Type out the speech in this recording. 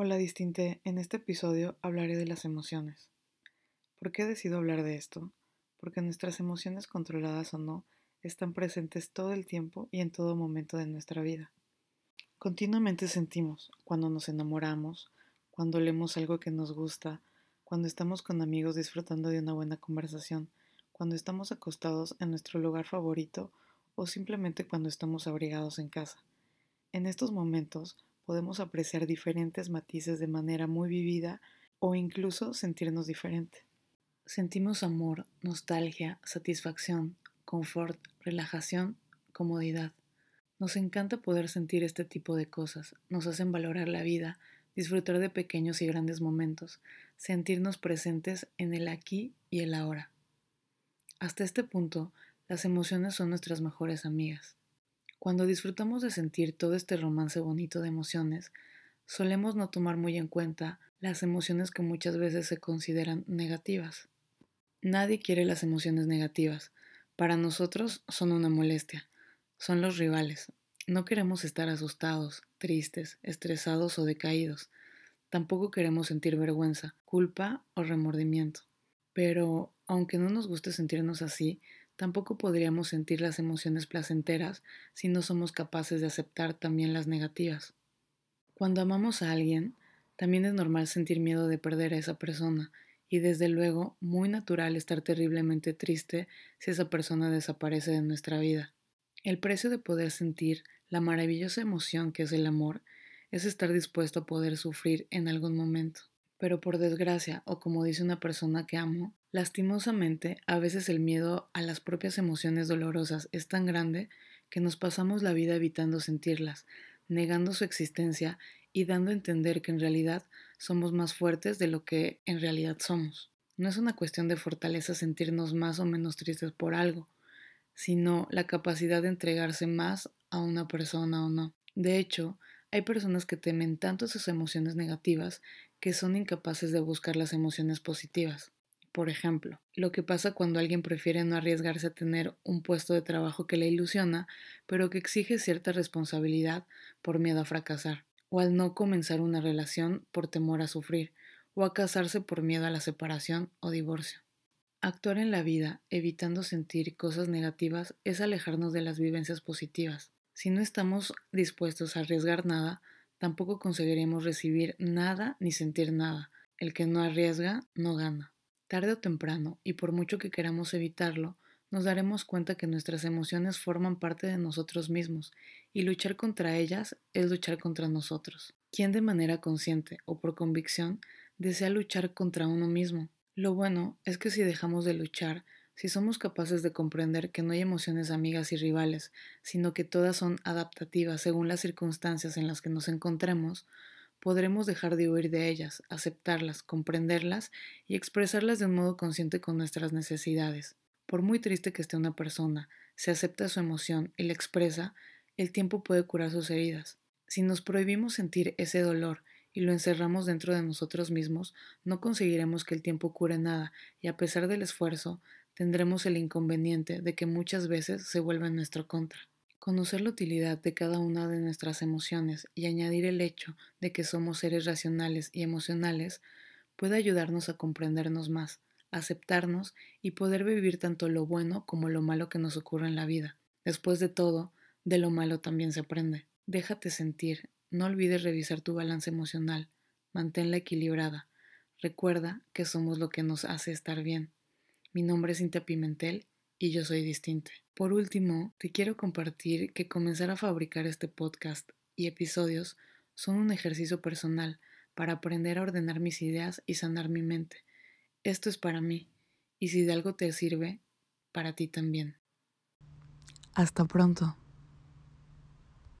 Hola distinte, en este episodio hablaré de las emociones. ¿Por qué decido hablar de esto? Porque nuestras emociones controladas o no están presentes todo el tiempo y en todo momento de nuestra vida. Continuamente sentimos cuando nos enamoramos, cuando leemos algo que nos gusta, cuando estamos con amigos disfrutando de una buena conversación, cuando estamos acostados en nuestro lugar favorito o simplemente cuando estamos abrigados en casa. En estos momentos podemos apreciar diferentes matices de manera muy vivida o incluso sentirnos diferente. Sentimos amor, nostalgia, satisfacción, confort, relajación, comodidad. Nos encanta poder sentir este tipo de cosas, nos hacen valorar la vida, disfrutar de pequeños y grandes momentos, sentirnos presentes en el aquí y el ahora. Hasta este punto, las emociones son nuestras mejores amigas. Cuando disfrutamos de sentir todo este romance bonito de emociones, solemos no tomar muy en cuenta las emociones que muchas veces se consideran negativas. Nadie quiere las emociones negativas. Para nosotros son una molestia. Son los rivales. No queremos estar asustados, tristes, estresados o decaídos. Tampoco queremos sentir vergüenza, culpa o remordimiento. Pero, aunque no nos guste sentirnos así, Tampoco podríamos sentir las emociones placenteras si no somos capaces de aceptar también las negativas. Cuando amamos a alguien, también es normal sentir miedo de perder a esa persona y desde luego muy natural estar terriblemente triste si esa persona desaparece de nuestra vida. El precio de poder sentir la maravillosa emoción que es el amor es estar dispuesto a poder sufrir en algún momento. Pero por desgracia, o como dice una persona que amo, lastimosamente a veces el miedo a las propias emociones dolorosas es tan grande que nos pasamos la vida evitando sentirlas, negando su existencia y dando a entender que en realidad somos más fuertes de lo que en realidad somos. No es una cuestión de fortaleza sentirnos más o menos tristes por algo, sino la capacidad de entregarse más a una persona o no. De hecho, hay personas que temen tanto sus emociones negativas que son incapaces de buscar las emociones positivas. Por ejemplo, lo que pasa cuando alguien prefiere no arriesgarse a tener un puesto de trabajo que le ilusiona, pero que exige cierta responsabilidad por miedo a fracasar, o al no comenzar una relación por temor a sufrir, o a casarse por miedo a la separación o divorcio. Actuar en la vida evitando sentir cosas negativas es alejarnos de las vivencias positivas. Si no estamos dispuestos a arriesgar nada, tampoco conseguiremos recibir nada ni sentir nada. El que no arriesga no gana. Tarde o temprano, y por mucho que queramos evitarlo, nos daremos cuenta que nuestras emociones forman parte de nosotros mismos, y luchar contra ellas es luchar contra nosotros. ¿Quién de manera consciente o por convicción desea luchar contra uno mismo? Lo bueno es que si dejamos de luchar, si somos capaces de comprender que no hay emociones amigas y rivales, sino que todas son adaptativas según las circunstancias en las que nos encontremos, podremos dejar de huir de ellas, aceptarlas, comprenderlas y expresarlas de un modo consciente con nuestras necesidades. Por muy triste que esté una persona, si acepta su emoción y la expresa, el tiempo puede curar sus heridas. Si nos prohibimos sentir ese dolor y lo encerramos dentro de nosotros mismos, no conseguiremos que el tiempo cure nada y a pesar del esfuerzo, tendremos el inconveniente de que muchas veces se vuelva en nuestra contra. Conocer la utilidad de cada una de nuestras emociones y añadir el hecho de que somos seres racionales y emocionales puede ayudarnos a comprendernos más, aceptarnos y poder vivir tanto lo bueno como lo malo que nos ocurre en la vida. Después de todo, de lo malo también se aprende. Déjate sentir, no olvides revisar tu balance emocional, manténla equilibrada. Recuerda que somos lo que nos hace estar bien. Mi nombre es Cintia Pimentel y yo soy distinta. Por último, te quiero compartir que comenzar a fabricar este podcast y episodios son un ejercicio personal para aprender a ordenar mis ideas y sanar mi mente. Esto es para mí, y si de algo te sirve, para ti también. Hasta pronto.